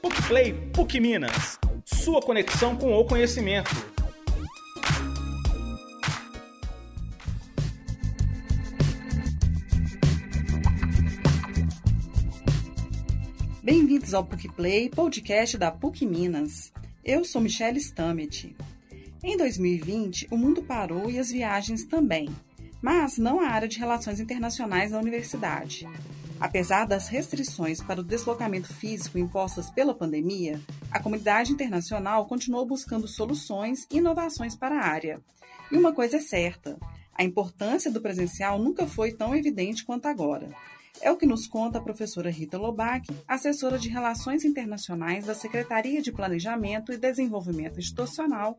PUCplay PUC Minas. Sua conexão com o conhecimento. Bem-vindos ao PUCplay, podcast da PUC Minas. Eu sou Michelle Stamet. Em 2020, o mundo parou e as viagens também, mas não a área de relações internacionais da universidade. Apesar das restrições para o deslocamento físico impostas pela pandemia, a comunidade internacional continuou buscando soluções e inovações para a área. E uma coisa é certa: a importância do presencial nunca foi tão evidente quanto agora. É o que nos conta a professora Rita Lobac, assessora de Relações Internacionais da Secretaria de Planejamento e Desenvolvimento Institucional,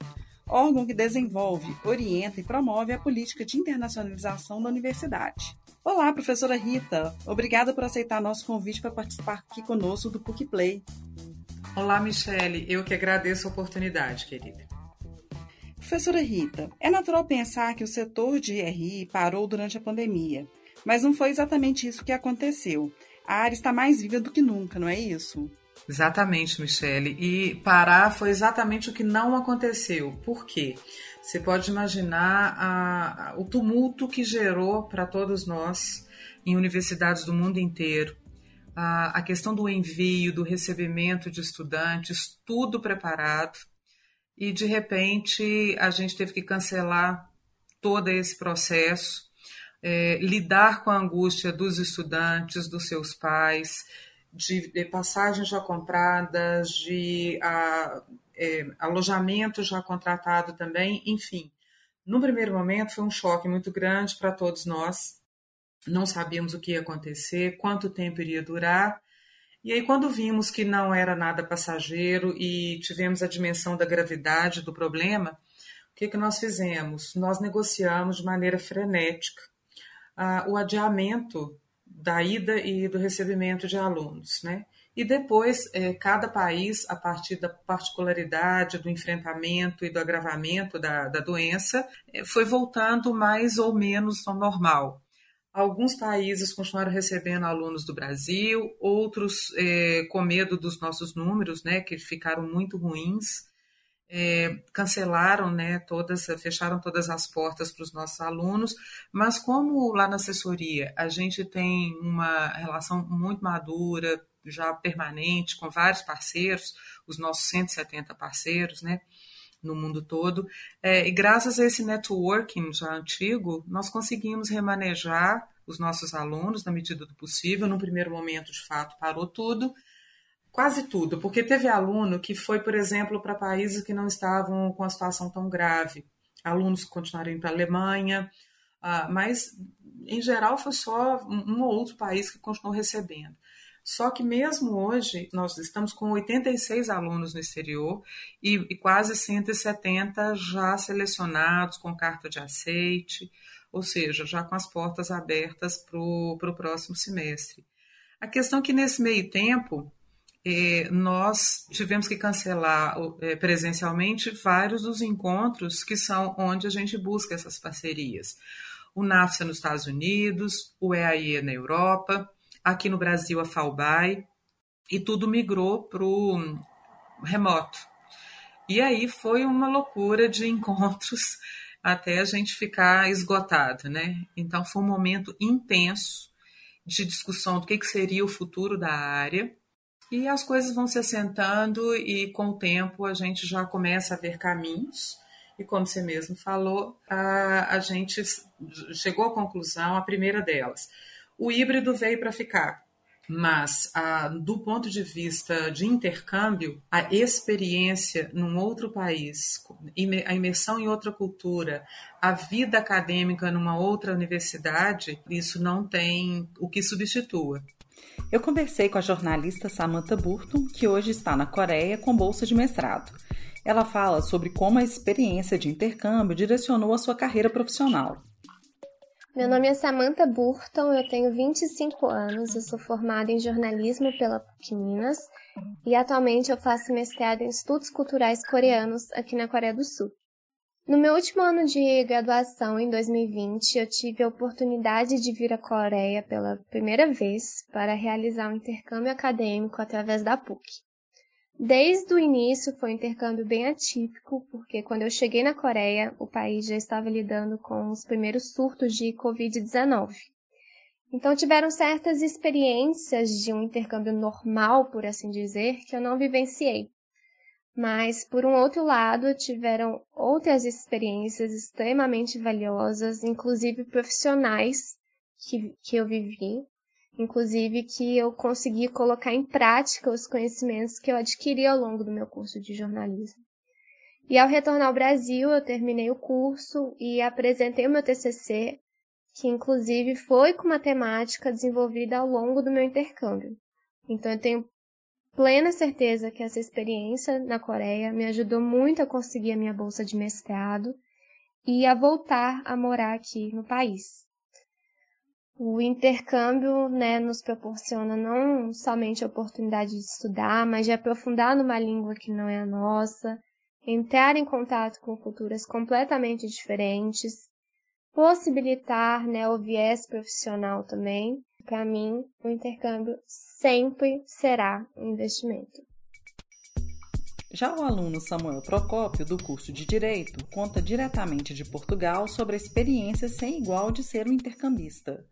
órgão que desenvolve, orienta e promove a política de internacionalização da universidade. Olá, professora Rita. Obrigada por aceitar nosso convite para participar aqui conosco do PUC Play. Olá, Michele. Eu que agradeço a oportunidade, querida. Professora Rita, é natural pensar que o setor de RI parou durante a pandemia, mas não foi exatamente isso que aconteceu. A área está mais viva do que nunca, não é isso? Exatamente, Michele. E parar foi exatamente o que não aconteceu. Por quê? Você pode imaginar a, a, o tumulto que gerou para todos nós em universidades do mundo inteiro. A, a questão do envio, do recebimento de estudantes, tudo preparado. E de repente a gente teve que cancelar todo esse processo, é, lidar com a angústia dos estudantes, dos seus pais, de, de passagens já compradas, de a, é, alojamento já contratado também, enfim. No primeiro momento foi um choque muito grande para todos nós. Não sabíamos o que ia acontecer, quanto tempo iria durar. E aí, quando vimos que não era nada passageiro e tivemos a dimensão da gravidade do problema, o que, que nós fizemos? Nós negociamos de maneira frenética uh, o adiamento da ida e do recebimento de alunos, né? E depois, é, cada país, a partir da particularidade do enfrentamento e do agravamento da, da doença, é, foi voltando mais ou menos ao normal. Alguns países continuaram recebendo alunos do Brasil, outros é, com medo dos nossos números, né, que ficaram muito ruins, é, cancelaram, né, todas, fecharam todas as portas para os nossos alunos, mas como lá na assessoria a gente tem uma relação muito madura, já permanente com vários parceiros, os nossos 170 parceiros, né, no mundo todo. É, e graças a esse networking já antigo, nós conseguimos remanejar os nossos alunos na medida do possível. No primeiro momento, de fato, parou tudo, quase tudo, porque teve aluno que foi, por exemplo, para países que não estavam com a situação tão grave. Alunos que continuaram indo para a Alemanha, uh, mas em geral foi só um ou outro país que continuou recebendo. Só que mesmo hoje nós estamos com 86 alunos no exterior e, e quase 170 já selecionados com carta de aceite, ou seja, já com as portas abertas para o próximo semestre. A questão é que nesse meio tempo nós tivemos que cancelar eh, presencialmente vários dos encontros que são onde a gente busca essas parcerias. O NAFSA nos Estados Unidos, o EAE na Europa, aqui no Brasil a Falbai, e tudo migrou para o remoto. E aí foi uma loucura de encontros até a gente ficar esgotado, né? Então foi um momento intenso de discussão do que, que seria o futuro da área. E as coisas vão se assentando e com o tempo a gente já começa a ver caminhos. E como você mesmo falou, a, a gente chegou à conclusão, a primeira delas, o híbrido veio para ficar. Mas, ah, do ponto de vista de intercâmbio, a experiência num outro país, a imersão em outra cultura, a vida acadêmica numa outra universidade, isso não tem o que substitua. Eu conversei com a jornalista Samantha Burton, que hoje está na Coreia com bolsa de mestrado. Ela fala sobre como a experiência de intercâmbio direcionou a sua carreira profissional. Meu nome é Samantha Burton, eu tenho 25 anos, eu sou formada em jornalismo pela PUC Minas e atualmente eu faço mestrado em estudos culturais coreanos aqui na Coreia do Sul. No meu último ano de graduação, em 2020, eu tive a oportunidade de vir à Coreia pela primeira vez para realizar um intercâmbio acadêmico através da PUC. Desde o início foi um intercâmbio bem atípico, porque quando eu cheguei na Coreia, o país já estava lidando com os primeiros surtos de Covid-19. Então tiveram certas experiências de um intercâmbio normal, por assim dizer, que eu não vivenciei. Mas, por um outro lado, tiveram outras experiências extremamente valiosas, inclusive profissionais, que, que eu vivi, inclusive que eu consegui colocar em prática os conhecimentos que eu adquiri ao longo do meu curso de jornalismo. E ao retornar ao Brasil, eu terminei o curso e apresentei o meu TCC, que inclusive foi com matemática desenvolvida ao longo do meu intercâmbio. Então eu tenho plena certeza que essa experiência na Coreia me ajudou muito a conseguir a minha bolsa de mestrado e a voltar a morar aqui no país. O intercâmbio né, nos proporciona não somente a oportunidade de estudar, mas de aprofundar numa língua que não é a nossa, entrar em contato com culturas completamente diferentes, possibilitar né, o viés profissional também. Para mim, o intercâmbio sempre será um investimento. Já o aluno Samuel Procópio, do curso de Direito, conta diretamente de Portugal sobre a experiência sem igual de ser um intercambista.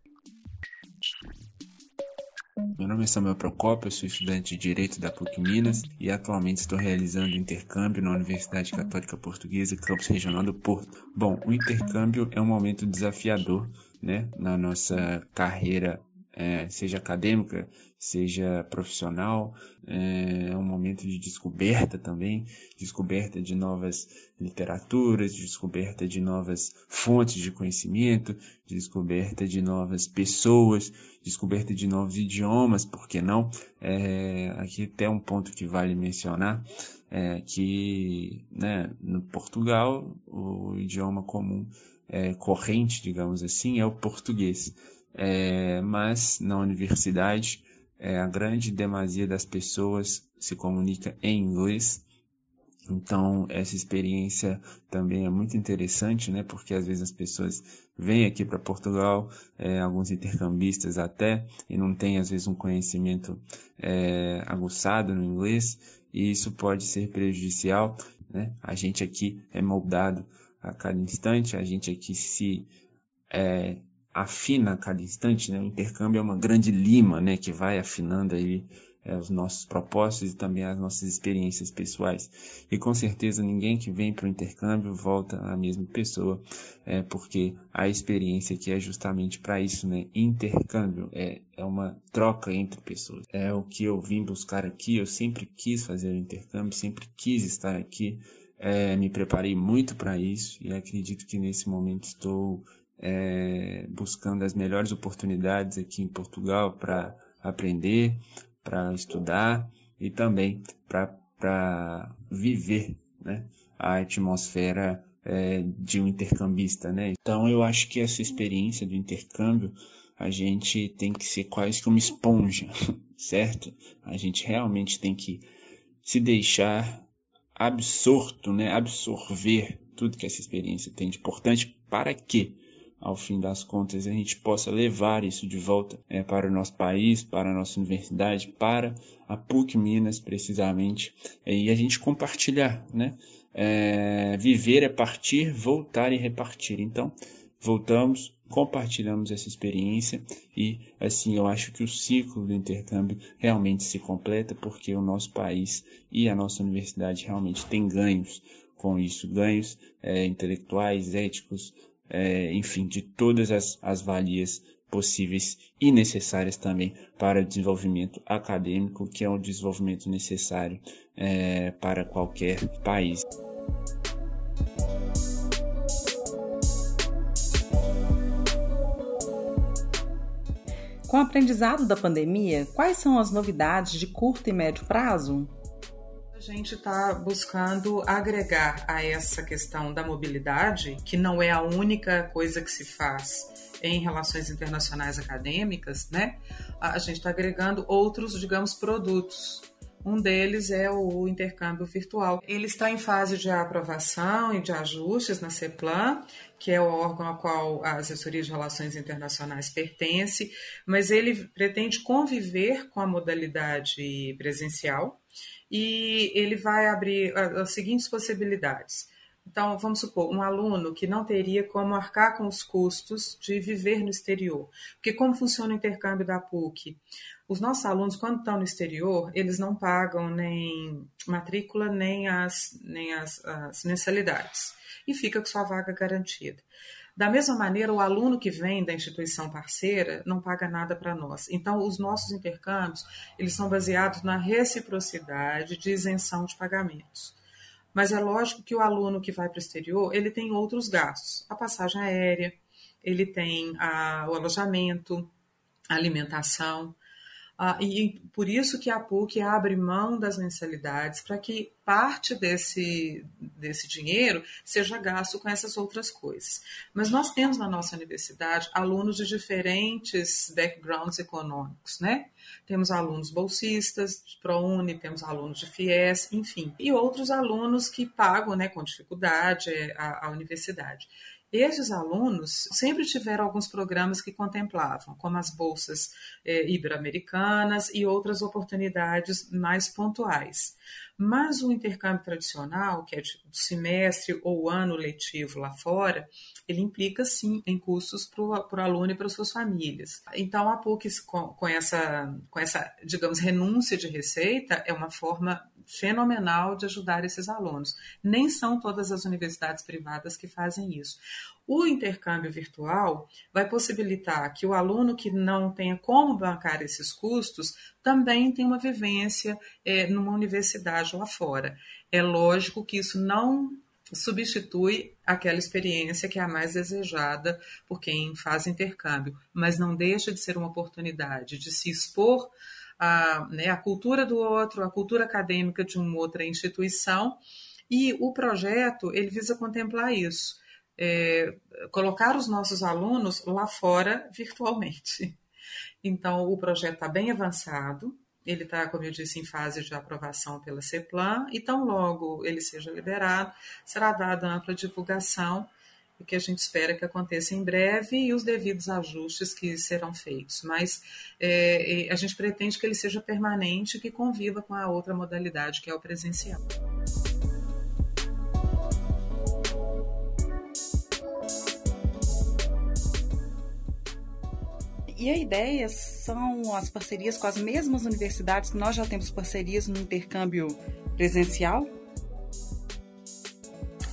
Meu nome é Samuel Procópio, sou estudante de Direito da PUC Minas e atualmente estou realizando intercâmbio na Universidade Católica Portuguesa, campus regional do Porto. Bom, o intercâmbio é um momento desafiador né, na nossa carreira é, seja acadêmica, seja profissional, é, é um momento de descoberta também, descoberta de novas literaturas, descoberta de novas fontes de conhecimento, descoberta de novas pessoas, descoberta de novos idiomas, por que não? É, aqui até um ponto que vale mencionar, é que né, no Portugal o idioma comum é, corrente, digamos assim, é o português é, mas na universidade é, a grande demasia das pessoas se comunica em inglês. Então, essa experiência também é muito interessante, né? Porque às vezes as pessoas vêm aqui para Portugal, é, alguns intercambistas até, e não têm às vezes um conhecimento é, aguçado no inglês, e isso pode ser prejudicial, né? A gente aqui é moldado a cada instante, a gente aqui se é, afina a cada instante, né? O intercâmbio é uma grande lima, né? Que vai afinando aí é, os nossos propósitos e também as nossas experiências pessoais. E com certeza ninguém que vem para o intercâmbio volta a mesma pessoa, é, porque a experiência que é justamente para isso, né? Intercâmbio é, é uma troca entre pessoas. É o que eu vim buscar aqui. Eu sempre quis fazer o intercâmbio, sempre quis estar aqui. É, me preparei muito para isso e acredito que nesse momento estou é, buscando as melhores oportunidades aqui em Portugal para aprender, para estudar e também para viver né, a atmosfera é, de um intercambista. Né? Então eu acho que essa experiência do intercâmbio a gente tem que ser quase que uma esponja, certo? A gente realmente tem que se deixar absorto, né? absorver tudo que essa experiência tem de importante para que ao fim das contas, a gente possa levar isso de volta é, para o nosso país, para a nossa universidade, para a PUC Minas, precisamente, é, e a gente compartilhar, né? É, viver é partir, voltar e repartir. Então, voltamos, compartilhamos essa experiência e assim eu acho que o ciclo do intercâmbio realmente se completa porque o nosso país e a nossa universidade realmente tem ganhos com isso, ganhos é, intelectuais, éticos, é, enfim, de todas as, as valias possíveis e necessárias também para o desenvolvimento acadêmico, que é um desenvolvimento necessário é, para qualquer país. Com o aprendizado da pandemia, quais são as novidades de curto e médio prazo? A gente está buscando agregar a essa questão da mobilidade, que não é a única coisa que se faz em relações internacionais acadêmicas, né? A gente está agregando outros, digamos, produtos Um deles é o intercâmbio virtual. Ele está em fase de aprovação e de ajustes na CEPLAN, que é o órgão ao qual a Assessoria de Relações Internacionais pertence, mas ele pretende conviver com a modalidade presencial e ele vai abrir as seguintes possibilidades. Então, vamos supor, um aluno que não teria como arcar com os custos de viver no exterior. Porque como funciona o intercâmbio da PUC? Os nossos alunos, quando estão no exterior, eles não pagam nem matrícula, nem as, nem as, as mensalidades. E fica com sua vaga garantida. Da mesma maneira, o aluno que vem da instituição parceira não paga nada para nós. Então, os nossos intercâmbios, eles são baseados na reciprocidade de isenção de pagamentos. Mas é lógico que o aluno que vai para o exterior, ele tem outros gastos. A passagem aérea, ele tem a, o alojamento, a alimentação. Ah, e por isso que a PUC abre mão das mensalidades para que parte desse, desse dinheiro seja gasto com essas outras coisas. Mas nós temos na nossa universidade alunos de diferentes backgrounds econômicos, né? Temos alunos bolsistas de ProUni, temos alunos de FIES, enfim, e outros alunos que pagam né, com dificuldade a, a universidade. Esses alunos sempre tiveram alguns programas que contemplavam, como as bolsas eh, ibero-americanas e outras oportunidades mais pontuais. Mas o intercâmbio tradicional, que é de semestre ou ano letivo lá fora, ele implica sim em custos para o aluno e para suas famílias. Então a PUC, com, com, essa, com essa, digamos, renúncia de receita, é uma forma fenomenal de ajudar esses alunos. Nem são todas as universidades privadas que fazem isso. O intercâmbio virtual vai possibilitar que o aluno que não tenha como bancar esses custos também tenha uma vivência é, numa universidade lá fora. É lógico que isso não substitui aquela experiência que é a mais desejada por quem faz intercâmbio, mas não deixa de ser uma oportunidade de se expor a, né, a cultura do outro, a cultura acadêmica de uma outra instituição, e o projeto ele visa contemplar isso, é, colocar os nossos alunos lá fora virtualmente. Então, o projeto está bem avançado, ele está, como eu disse, em fase de aprovação pela CEPLAN, e tão logo ele seja liberado, será dada ampla divulgação o que a gente espera que aconteça em breve e os devidos ajustes que serão feitos. Mas é, a gente pretende que ele seja permanente e que conviva com a outra modalidade, que é o presencial. E a ideia são as parcerias com as mesmas universidades que nós já temos parcerias no intercâmbio presencial?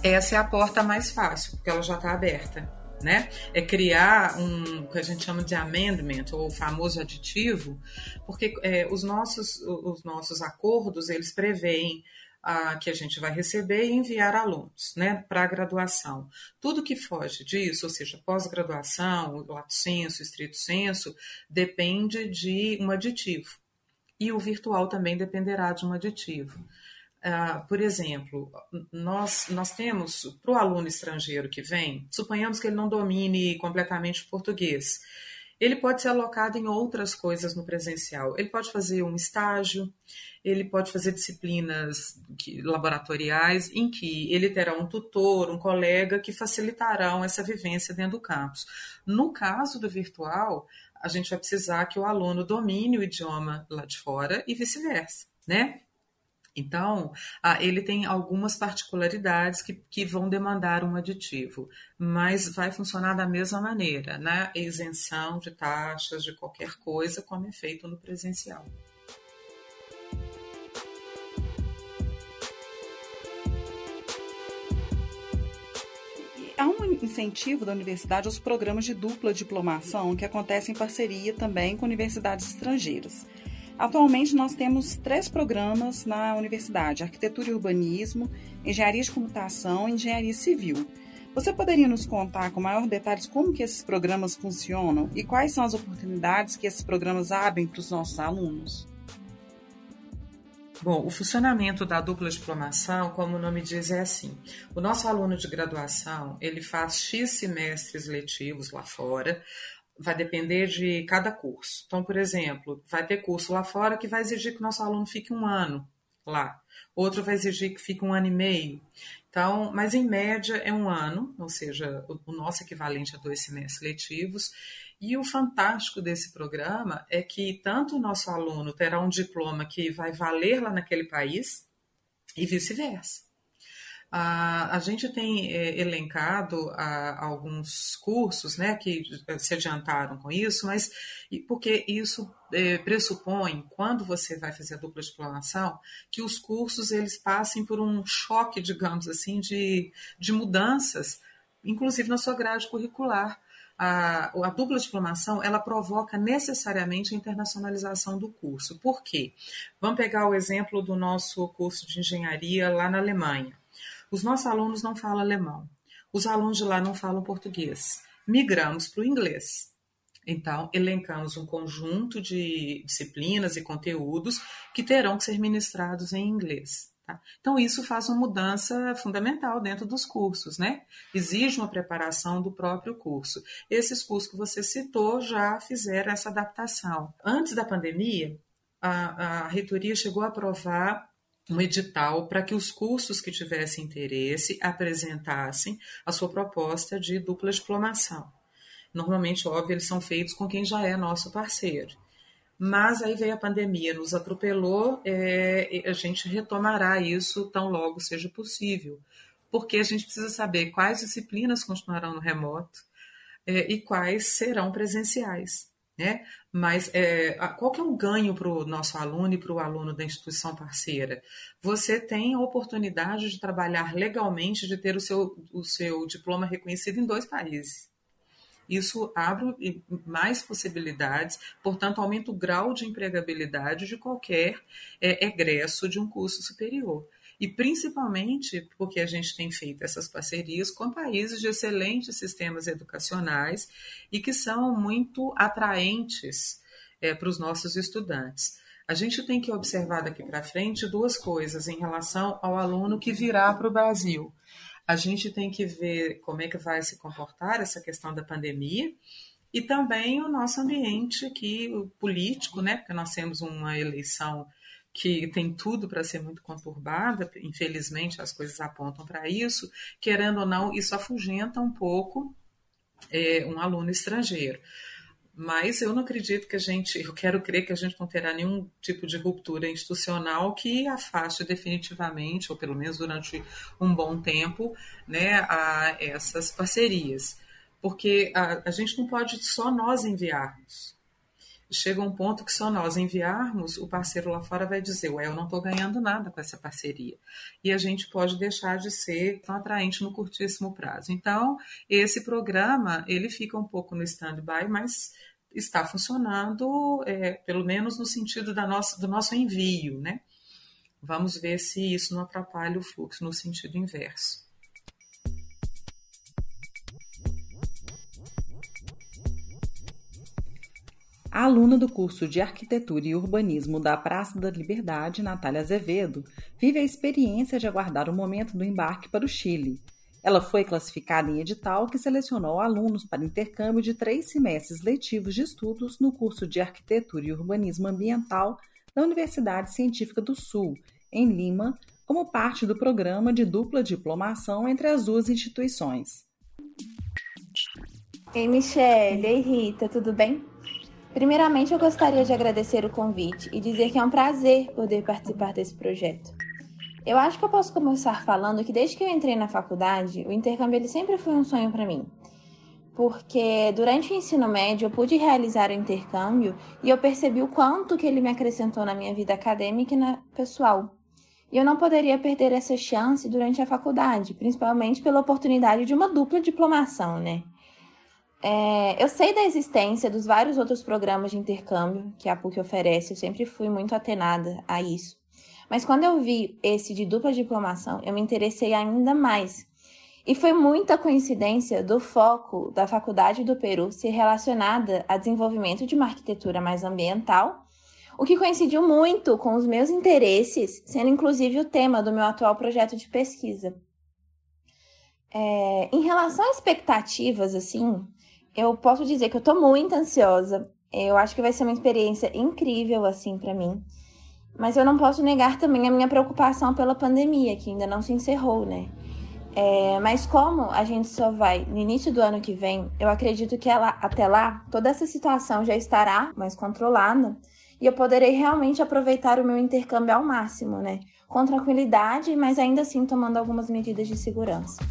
Essa é a porta mais fácil, porque ela já está aberta. Né? É criar um que a gente chama de amendment, ou famoso aditivo, porque é, os, nossos, os nossos acordos eles preveem ah, que a gente vai receber e enviar alunos né, para a graduação. Tudo que foge disso, ou seja, pós-graduação, lato senso, estrito senso, depende de um aditivo. E o virtual também dependerá de um aditivo. Uh, por exemplo, nós, nós temos, para o aluno estrangeiro que vem, suponhamos que ele não domine completamente o português. Ele pode ser alocado em outras coisas no presencial. Ele pode fazer um estágio, ele pode fazer disciplinas laboratoriais em que ele terá um tutor, um colega que facilitarão essa vivência dentro do campus. No caso do virtual, a gente vai precisar que o aluno domine o idioma lá de fora e vice-versa, né? Então, ah, ele tem algumas particularidades que, que vão demandar um aditivo, mas vai funcionar da mesma maneira, na né? isenção de taxas, de qualquer coisa, como é feito no presencial. Há um incentivo da universidade aos programas de dupla diplomação que acontecem em parceria também com universidades estrangeiras. Atualmente nós temos três programas na universidade: Arquitetura e Urbanismo, Engenharia de Computação e Engenharia Civil. Você poderia nos contar com maior detalhes como que esses programas funcionam e quais são as oportunidades que esses programas abrem para os nossos alunos? Bom, o funcionamento da dupla diplomação, como o nome diz, é assim. O nosso aluno de graduação, ele faz X semestres letivos lá fora, vai depender de cada curso. Então, por exemplo, vai ter curso lá fora que vai exigir que o nosso aluno fique um ano lá. Outro vai exigir que fique um ano e meio. Então, mas em média é um ano, ou seja, o, nosso equivalente a dois semestres letivos. E o fantástico desse programa é que tanto o nosso aluno terá um diploma que vai valer lá naquele país e vice-versa. A, a gente tem é, elencado alguns cursos né, que eh, se adiantaram com isso, mas porque isso é, pressupõe, quando você vai fazer a dupla diplomação, que os cursos eles passem por um choque, digamos assim, de, de mudanças, inclusive na sua grade curricular. A, a, dupla diplomação ela provoca necessariamente a internacionalização do curso. Por quê? Vamos pegar o exemplo do nosso curso de engenharia lá na Alemanha. Os nossos alunos não falam alemão. Os alunos de lá não falam português. Migramos para o inglês. Então, elencamos um conjunto de disciplinas e conteúdos que terão que ser ministrados em inglês. Tá? Então, isso faz uma mudança fundamental dentro dos cursos, né? Exige uma preparação do próprio curso. Esses cursos que você citou já fizeram essa adaptação. Antes da pandemia, a, a reitoria chegou a aprovar um edital para que os cursos que tivessem interesse apresentassem a sua proposta de dupla diplomação. Normalmente, óbvio, eles são feitos com quem já é nosso parceiro. Mas aí veio a pandemia, nos atropelou, é, a gente retomará isso tão logo seja possível, porque a gente precisa saber quais disciplinas continuarão no remoto é, e quais serão presenciais. Né? Mas é, qual que é o ganho para o nosso aluno e para o aluno da instituição parceira? Você tem a oportunidade de trabalhar legalmente, de ter o seu, o seu diploma reconhecido em dois países. Isso abre mais possibilidades, portanto, aumenta o grau de empregabilidade de qualquer é, egresso de um curso superior e principalmente porque a gente tem feito essas parcerias com países de excelentes sistemas educacionais e que são muito atraentes é, para os nossos estudantes. A gente tem que observar daqui para frente duas coisas em relação ao aluno que virá para o Brasil. A gente tem que ver como é que vai se comportar essa questão da pandemia e também o nosso ambiente aqui, político, né? Porque nós temos uma eleição que tem tudo para ser muito conturbada, infelizmente as coisas apontam para isso, querendo ou não, isso afugenta um pouco é, um aluno estrangeiro. Mas eu não acredito que a gente, eu quero crer que a gente não terá nenhum tipo de ruptura institucional que afaste definitivamente, ou pelo menos durante um bom tempo, né, a essas parcerias. Porque a, a gente não pode só nós enviarmos chega um ponto que só nós enviarmos, o parceiro lá fora vai dizer, ué, eu não estou ganhando nada com essa parceria. E a gente pode deixar de ser tão atraente no curtíssimo prazo. Então, esse programa, ele fica um pouco no stand-by, mas está funcionando, é, pelo menos no sentido da nossa, do nosso envio, né? Vamos ver se isso não atrapalha o fluxo no sentido inverso. Aluna do curso de Arquitetura e Urbanismo da Praça da Liberdade, Natália Azevedo, vive a experiência de aguardar o momento do embarque para o Chile. Ela foi classificada em edital que selecionou alunos para intercâmbio de três semestres letivos de estudos no curso de Arquitetura e Urbanismo Ambiental da Universidade Científica do Sul, em Lima, como parte do programa de dupla diplomação entre as duas instituições. Ei, Michelle, ei, Rita, tudo bem? Primeiramente, eu gostaria de agradecer o convite e dizer que é um prazer poder participar desse projeto. Eu acho que eu posso começar falando que desde que eu entrei na faculdade, o intercâmbio ele sempre foi um sonho para mim. Porque durante o ensino médio eu pude realizar o intercâmbio e eu percebi o quanto que ele me acrescentou na minha vida acadêmica e na pessoal. E eu não poderia perder essa chance durante a faculdade, principalmente pela oportunidade de uma dupla diplomação, né? É, eu sei da existência dos vários outros programas de intercâmbio que a PUC oferece, eu sempre fui muito atenada a isso. Mas quando eu vi esse de dupla diplomação, eu me interessei ainda mais. E foi muita coincidência do foco da Faculdade do Peru ser relacionada a desenvolvimento de uma arquitetura mais ambiental, o que coincidiu muito com os meus interesses, sendo inclusive o tema do meu atual projeto de pesquisa. É, em relação a expectativas, assim, eu posso dizer que eu tô muito ansiosa. Eu acho que vai ser uma experiência incrível, assim, para mim. Mas eu não posso negar também a minha preocupação pela pandemia, que ainda não se encerrou, né? É, mas como a gente só vai no início do ano que vem, eu acredito que ela, até lá toda essa situação já estará mais controlada e eu poderei realmente aproveitar o meu intercâmbio ao máximo, né? Com tranquilidade, mas ainda assim tomando algumas medidas de segurança.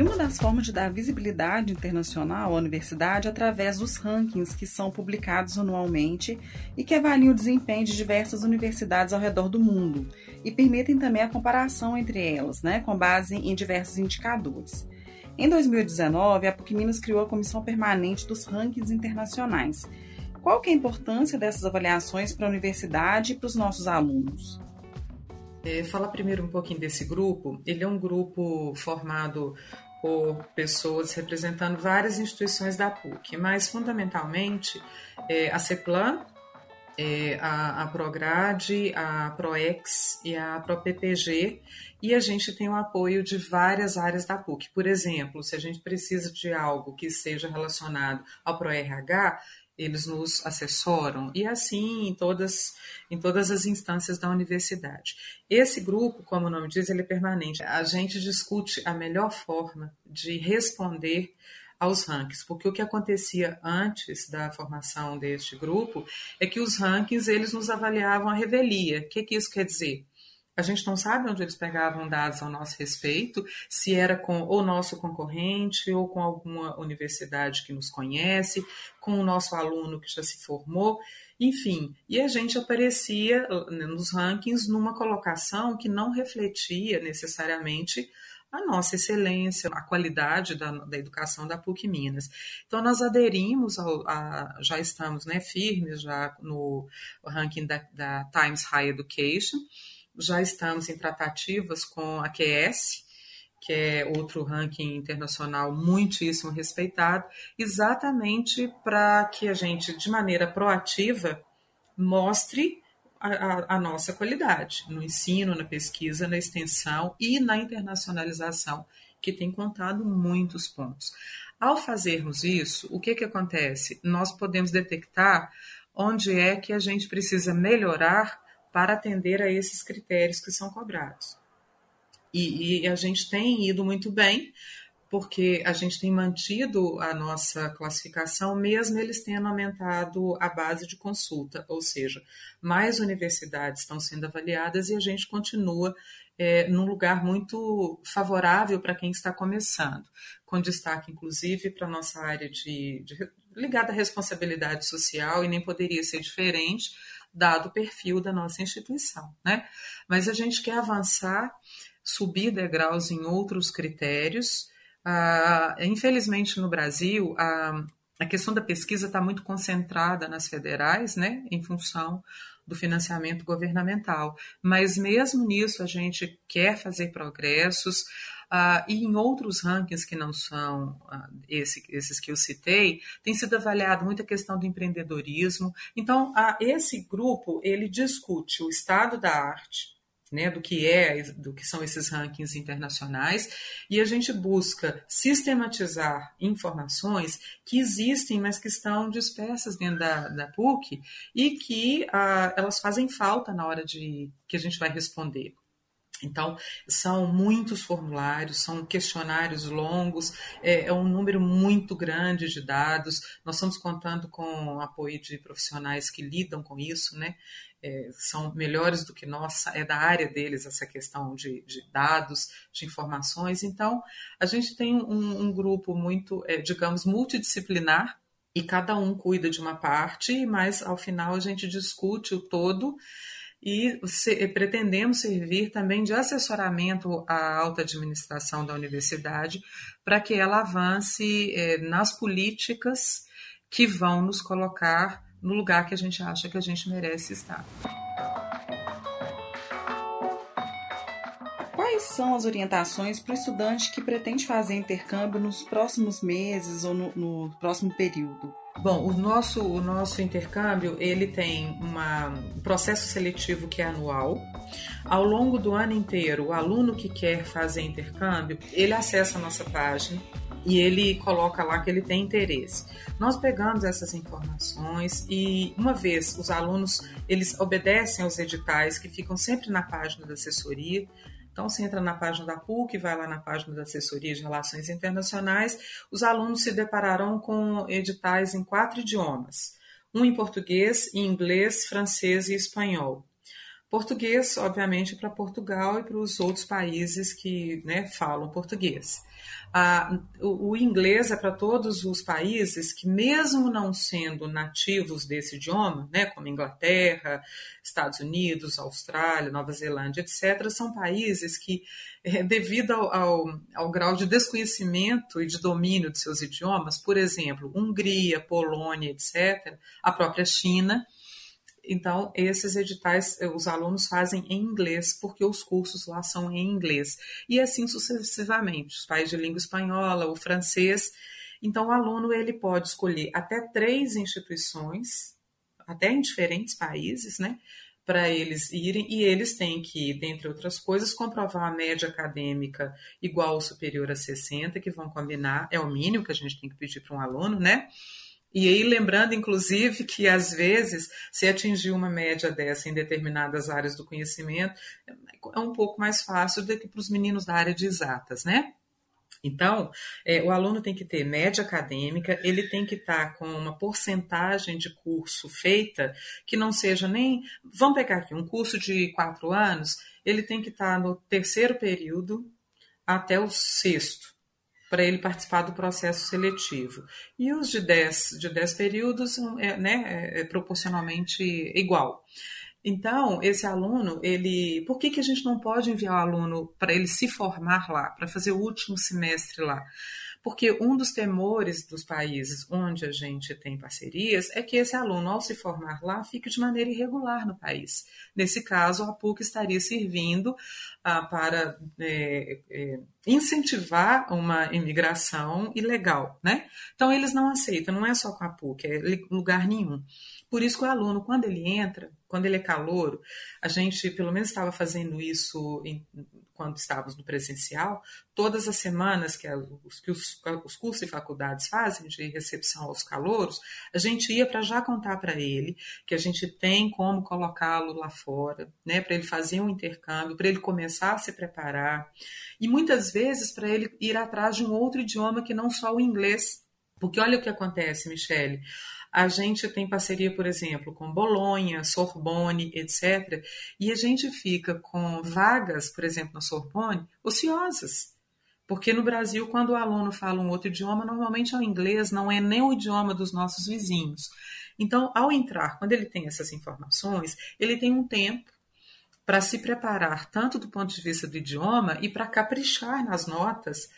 E uma das formas de dar visibilidade internacional à universidade é através dos rankings que são publicados anualmente e que avaliam o desempenho de diversas universidades ao redor do mundo e permitem também a comparação entre elas, né, com base em diversos indicadores. Em 2019, a PUC Minas criou a Comissão Permanente dos Rankings Internacionais. Qual que é a importância dessas avaliações para a universidade e para os nossos alunos? É, falar primeiro um pouquinho desse grupo. Ele é um grupo formado por pessoas representando várias instituições da PUC, mas fundamentalmente é, a CEPLAN, é, a, a Prograde, a ProEx e a ProPPG, e a gente tem o apoio de várias áreas da PUC. Por exemplo, se a gente precisa de algo que seja relacionado ao ProRH, eles nos assessoram e assim em todas em todas as instâncias da universidade. Esse grupo, como o nome diz, ele é permanente. A gente discute a melhor forma de responder aos rankings, porque o que acontecia antes da formação deste grupo é que os rankings eles nos avaliavam a revelia. O que, que isso quer dizer? A gente não sabe onde eles pegavam dados ao nosso respeito, se era com o nosso concorrente ou com alguma universidade que nos conhece, com o nosso aluno que já se formou, enfim. E a gente aparecia né, nos rankings numa colocação que não refletia necessariamente a nossa excelência, a qualidade da, da educação da PUC Minas. Então, nós aderimos, ao, a, já estamos né, firmes já no ranking da, da Times High Education, já estamos em tratativas com a QS, que é outro ranking internacional muitíssimo respeitado, exatamente para que a gente, de maneira proativa, mostre a, a, nossa qualidade no ensino, na pesquisa, na extensão e na internacionalização, que tem contado muitos pontos. Ao fazermos isso, o que, que acontece? Nós podemos detectar onde é que a gente precisa melhorar para atender a esses critérios que são cobrados. E, e, a gente tem ido muito bem, porque a gente tem mantido a nossa classificação, mesmo eles tendo aumentado a base de consulta, ou seja, mais universidades estão sendo avaliadas e a gente continua é, num lugar muito favorável para quem está começando, com destaque, inclusive, para a nossa área de, de ligada à responsabilidade social, e nem poderia ser diferente, dado o perfil da nossa instituição, né? Mas a gente quer avançar, subir degraus em outros critérios. Ah, infelizmente, no Brasil, a, a questão da pesquisa está muito concentrada nas federais, né? Em função do financiamento governamental. Mas mesmo nisso, a gente quer fazer progressos. Uh, e em outros rankings que não são uh, esse, esses que eu citei, tem sido avaliado muita questão do empreendedorismo. Então, uh, esse grupo ele discute o estado da arte, né, do que é, do que são esses rankings internacionais, e a gente busca sistematizar informações que existem, mas que estão dispersas dentro da, da PUC e que elas fazem falta na hora de que a gente vai responder. Então, são muitos formulários, são questionários longos, é, é, um número muito grande de dados. Nós estamos contando com o apoio de profissionais que lidam com isso, né? É, são melhores do que nós, é da área deles essa questão de, de dados, de informações. Então, a gente tem um, um grupo muito, é, digamos, multidisciplinar e cada um cuida de uma parte, mas ao final a gente discute o todo e se, pretendemos servir também de assessoramento à alta administração da universidade para que ela avance eh, nas políticas que vão nos colocar no lugar que a gente acha que a gente merece estar. Quais são as orientações para o estudante que pretende fazer intercâmbio nos próximos meses ou no, no próximo período? Bom, o nosso, o nosso intercâmbio ele tem um processo seletivo que é anual. Ao longo do ano inteiro, o aluno que quer fazer intercâmbio, ele acessa a nossa página e ele coloca lá que ele tem interesse. Nós pegamos essas informações e uma vez os alunos eles obedecem aos editais que ficam sempre na página da assessoria. Então, você entra na página da PUC, vai lá na página da Assessoria de Relações Internacionais, os alunos se depararão com editais em quatro idiomas: um em português, em inglês, francês e espanhol. Português, obviamente, para Portugal e para os outros países que né, falam português. O, o, inglês é para todos os países que, mesmo não sendo nativos desse idioma, né, como Inglaterra, Estados Unidos, Austrália, Nova Zelândia, etc., são países que, é, devido ao, ao, ao grau de desconhecimento e de domínio de seus idiomas, por exemplo, Hungria, Polônia, etc., a própria China, então, esses editais eh, os alunos fazem em inglês, porque os cursos lá são em inglês. E assim sucessivamente, os países de língua espanhola, o francês. Então, o aluno ele pode escolher até três instituições, até em diferentes países, né? Para eles irem, e eles têm que, dentre outras coisas, comprovar a média acadêmica igual ou superior a 60, que vão combinar, é o mínimo que a gente tem que pedir para um aluno, né? E aí, lembrando, inclusive, que às vezes, se atingir uma média dessa em determinadas áreas do conhecimento, é um pouco mais fácil do que para os meninos da área de exatas, né? Então, é, o aluno tem que ter média acadêmica, ele tem que estar com uma porcentagem de curso feita que não seja nem. Vamos pegar aqui, um curso de quatro anos, ele tem que estar no terceiro período até o sexto para ele participar do processo seletivo. E os de 10, de 10 períodos é, né, é, é proporcionalmente igual. Então, esse aluno, ele, por que, que a gente não pode enviar o aluno para ele se formar lá, para fazer o último semestre lá? Porque um dos temores dos países onde a gente tem parcerias é que esse aluno, ao se formar lá, fique de maneira irregular no país. Nesse caso, a PUC estaria servindo ah, para é, é, incentivar uma imigração ilegal, né? Então, eles não aceitam, não é só com a PUC, é lugar nenhum. Por isso que o aluno, quando ele entra, quando ele é calouro, a gente pelo menos estava fazendo isso em, quando estávamos no presencial, todas as semanas que, os, que os, os, cursos e faculdades fazem de recepção aos calouros, a gente ia para já contar para ele que a gente tem como colocá-lo lá fora, né, para ele fazer um intercâmbio, para ele começar a se preparar, e muitas vezes para ele ir atrás de um outro idioma que não só o inglês. Porque olha o que acontece, Michele. A gente tem parceria, por exemplo, com Bolonha, Sorbonne, etc. E a gente fica com vagas, por exemplo, na Sorbonne, ociosas. Porque no Brasil, quando o aluno fala um outro idioma, normalmente é o inglês, não é nem o idioma dos nossos vizinhos. Então, ao entrar, quando ele tem essas informações, ele tem um tempo para se preparar, tanto do ponto de vista do idioma e para caprichar nas notas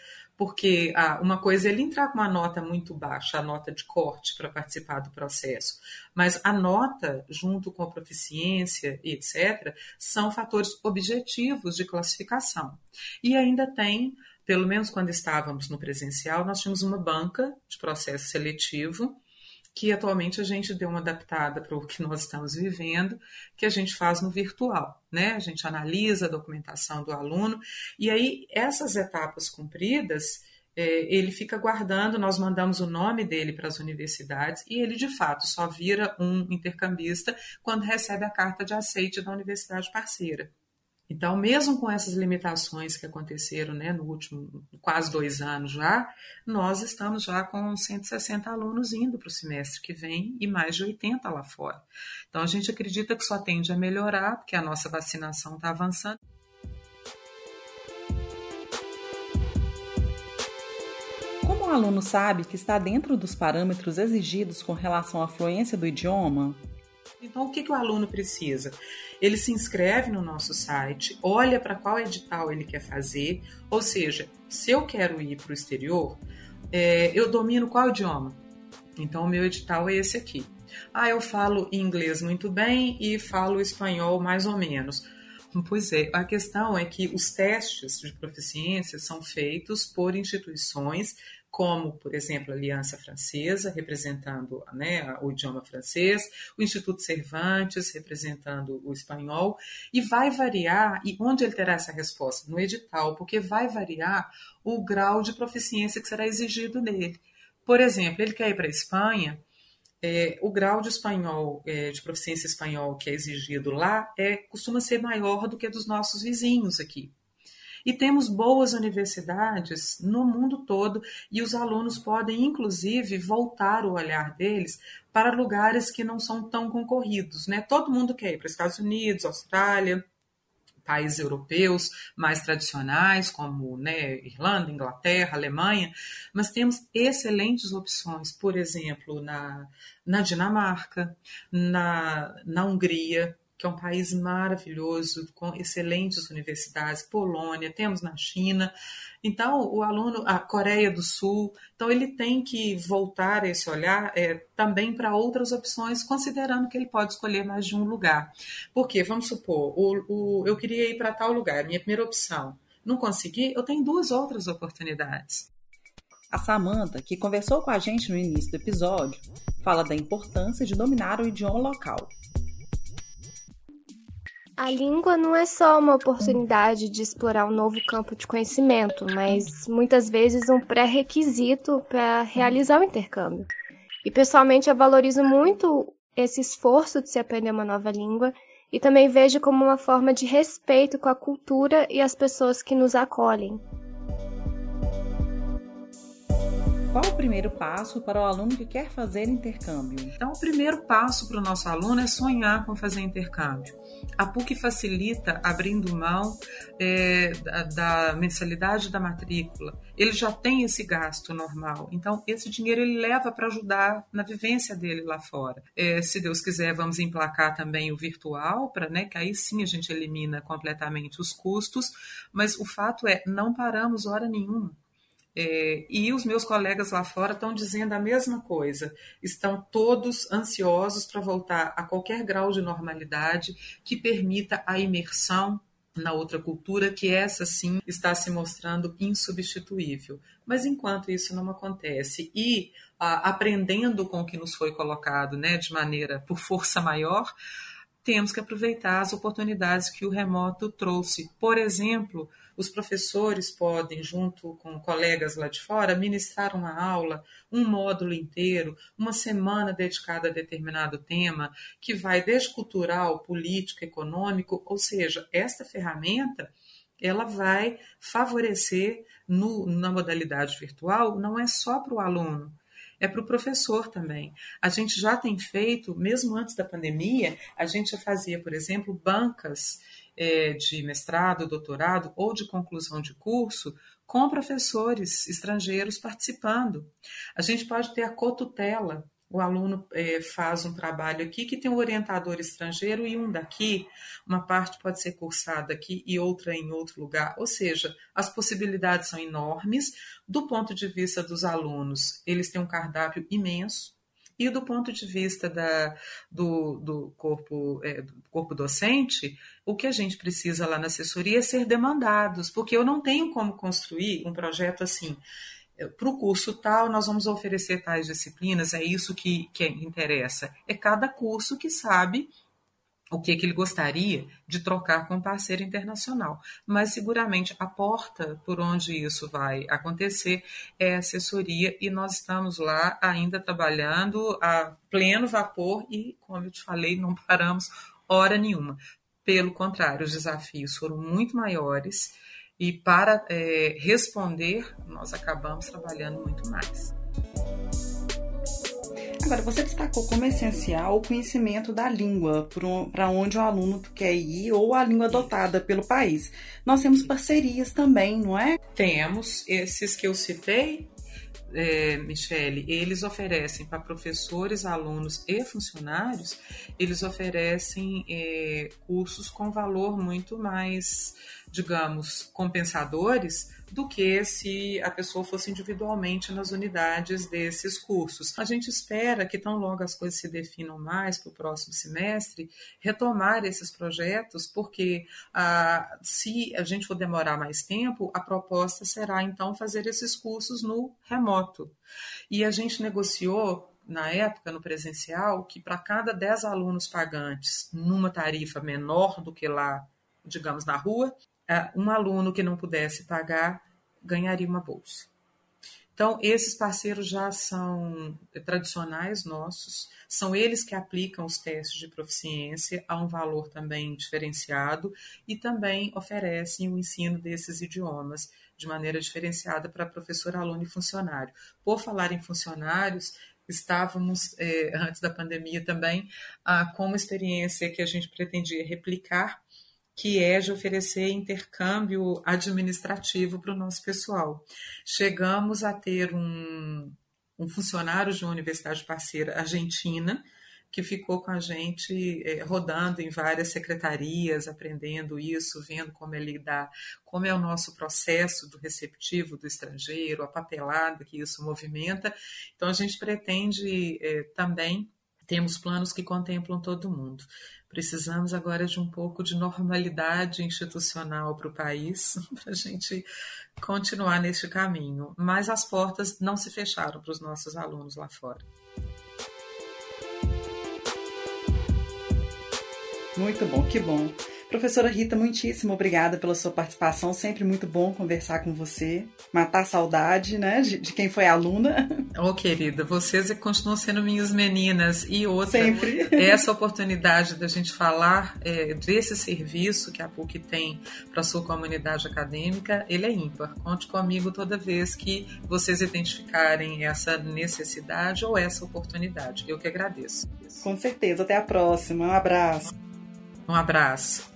porque ah, uma coisa é ele entrar com uma nota muito baixa, a nota de corte para participar do processo, mas a nota, junto com a proficiência e etc., são fatores objetivos de classificação. E ainda tem, pelo menos quando estávamos no presencial, nós tínhamos uma banca de processo seletivo que atualmente a gente deu uma adaptada para o que nós estamos vivendo, que a gente faz no virtual, né? A gente analisa a documentação do aluno e aí essas etapas cumpridas, é, ele fica guardando, nós mandamos o nome dele para as universidades e ele de fato só vira um intercambista quando recebe a carta de aceite da universidade parceira. Então, mesmo com essas limitações que aconteceram né, no último quase dois anos já, nós estamos já com 160 alunos indo para o semestre que vem e mais de 80 lá fora. Então, a gente acredita que só tende a melhorar, porque a nossa vacinação está avançando. Como o aluno sabe que está dentro dos parâmetros exigidos com relação à fluência do idioma? Então, o que, que o aluno precisa? Ele se inscreve no nosso site, olha para qual edital ele quer fazer, ou seja, se eu quero ir para o exterior, é, eu domino qual idioma? Então, o meu edital é esse aqui. Ah, eu falo inglês muito bem e falo espanhol mais ou menos. Pois é, a questão é que os testes de proficiência são feitos por instituições como, por exemplo, a Aliança Francesa, representando né, o idioma francês, o Instituto Cervantes, representando o espanhol, e vai variar, e onde ele terá essa resposta? No edital, porque vai variar o grau de proficiência que será exigido nele. Por exemplo, ele quer ir para a Espanha, é, o grau de espanhol, é, de proficiência espanhol que é exigido lá, é, costuma ser maior do que dos nossos vizinhos aqui. E temos boas universidades no mundo todo e os alunos podem, inclusive, voltar o olhar deles para lugares que não são tão concorridos. Né? Todo mundo quer ir para os Estados Unidos, Austrália, países europeus mais tradicionais, como né, Irlanda, Inglaterra, Alemanha, mas temos excelentes opções, por exemplo, na, na Dinamarca, na, na Hungria, que é um país maravilhoso, com excelentes universidades, Polônia, temos na China. Então, o aluno, a Coreia do Sul, então ele tem que voltar esse olhar é, também para outras opções, considerando que ele pode escolher mais de um lugar. Porque, vamos supor, o, o, eu queria ir para tal lugar, minha primeira opção. Não consegui, eu tenho duas outras oportunidades. A Samantha, que conversou com a gente no início do episódio, fala da importância de dominar o idioma local. A língua não é só uma oportunidade de explorar um novo campo de conhecimento, mas muitas vezes um pré-requisito para realizar o intercâmbio. E pessoalmente eu valorizo muito esse esforço de se aprender uma nova língua e também vejo como uma forma de respeito com a cultura e as pessoas que nos acolhem. Qual o primeiro passo para o aluno que quer fazer intercâmbio? Então, o primeiro passo para o nosso aluno é sonhar com fazer intercâmbio. A PUC facilita abrindo mão é, da, da, mensalidade da matrícula. Ele já tem esse gasto normal, então esse dinheiro ele leva para ajudar na vivência dele lá fora. É, se Deus quiser, vamos emplacar também o virtual, para né, que aí sim a gente elimina completamente os custos. Mas o fato é, não paramos hora nenhuma. É, e os meus colegas lá fora estão dizendo a mesma coisa. Estão todos ansiosos para voltar a qualquer grau de normalidade que permita a imersão na outra cultura, que essa sim está se mostrando insubstituível. Mas enquanto isso não acontece e a, aprendendo com o que nos foi colocado, né, de maneira por força maior, temos que aproveitar as oportunidades que o remoto trouxe. Por exemplo, os professores podem, junto com colegas lá de fora, ministrar uma aula, um módulo inteiro, uma semana dedicada a determinado tema, que vai desde cultural, político, econômico, ou seja, esta ferramenta ela vai favorecer no, na modalidade virtual, não é só para o aluno, é para o professor também. A gente já tem feito, mesmo antes da pandemia, a gente já fazia, por exemplo, bancas é, de mestrado, doutorado ou de conclusão de curso com professores estrangeiros participando. A gente pode ter a cotutela. O aluno é, faz um trabalho aqui que tem um orientador estrangeiro e um daqui, uma parte pode ser cursada aqui e outra em outro lugar. Ou seja, as possibilidades são enormes. Do ponto de vista dos alunos, eles têm um cardápio imenso e do ponto de vista da, do, do, corpo, é, do corpo docente, o que a gente precisa lá na assessoria é ser demandados, porque eu não tenho como construir um projeto assim. Para o curso tal, nós vamos oferecer tais disciplinas, é isso que, que interessa. É cada curso que sabe o que, que ele gostaria de trocar com um parceiro internacional. Mas seguramente a porta por onde isso vai acontecer é assessoria e nós estamos lá ainda trabalhando a pleno vapor e, como eu te falei, não paramos hora nenhuma. Pelo contrário, os desafios foram muito maiores e para é, responder nós acabamos trabalhando muito mais. Agora, você destacou como essencial o conhecimento da língua para onde o aluno quer ir ou a língua adotada pelo país. Nós temos parcerias também, não é? Temos. Esses que eu citei, é, Michele, eles oferecem para professores, alunos e funcionários, eles oferecem é, cursos com valor muito mais, digamos, compensadores do que se a pessoa fosse individualmente nas unidades desses cursos. A gente espera que, tão logo as coisas se definam mais para o próximo semestre, retomar esses projetos, porque ah, se a gente for demorar mais tempo, a proposta será então fazer esses cursos no remoto. E a gente negociou na época, no presencial, que para cada 10 alunos pagantes numa tarifa menor do que lá, digamos, na rua, um aluno que não pudesse pagar ganharia uma bolsa. Então, esses parceiros já são tradicionais nossos, são eles que aplicam os testes de proficiência a um valor também diferenciado e também oferecem o ensino desses idiomas de maneira diferenciada para professor, aluno e funcionário. Por falar em funcionários, estávamos, é, antes da pandemia também, ah, com uma experiência que a gente pretendia replicar que é de oferecer intercâmbio administrativo para o nosso pessoal. Chegamos a ter um, um funcionário de uma universidade parceira argentina que ficou com a gente é, rodando em várias secretarias, aprendendo isso, vendo como é lidar, como é o nosso processo do receptivo do estrangeiro, a papelada que isso movimenta. Então, a gente pretende é, também, temos planos que contemplam todo mundo. Precisamos agora de um pouco de normalidade institucional para o país, para a gente continuar neste caminho. Mas as portas não se fecharam para os nossos alunos lá fora. Muito bom, que bom. Professora Rita, muitíssimo obrigada pela sua participação. Sempre muito bom conversar com você. Matar a saudade, né, de, de quem foi aluna. Ô, oh, querida, vocês continuam sendo minhas meninas. E outra, Sempre. essa oportunidade da gente falar é, desse serviço que a PUC tem para a sua comunidade acadêmica, ele é ímpar. Conte comigo toda vez que vocês identificarem essa necessidade ou essa oportunidade. Eu que agradeço. Com certeza. Até a próxima. Um abraço. Um abraço.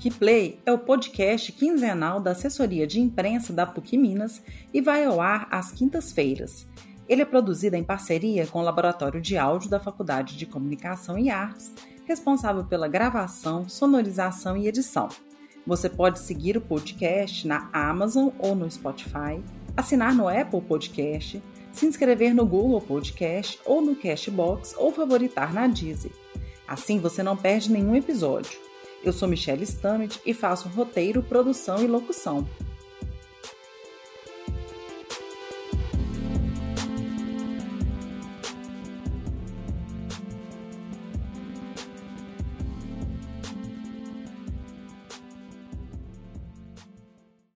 PUC Play é o podcast quinzenal da assessoria de imprensa da PUC Minas e vai ao ar às quintas-feiras. Ele é produzido em parceria com o Laboratório de Áudio da Faculdade de Comunicação e Artes, responsável pela gravação, sonorização e edição. Você pode seguir o podcast na Amazon ou no Spotify, assinar no Apple Podcast, se inscrever no Google Podcast ou no Cashbox ou favoritar na Deezer. Assim você não perde nenhum episódio. Eu sou Michelle Stamet e faço roteiro, produção e locução.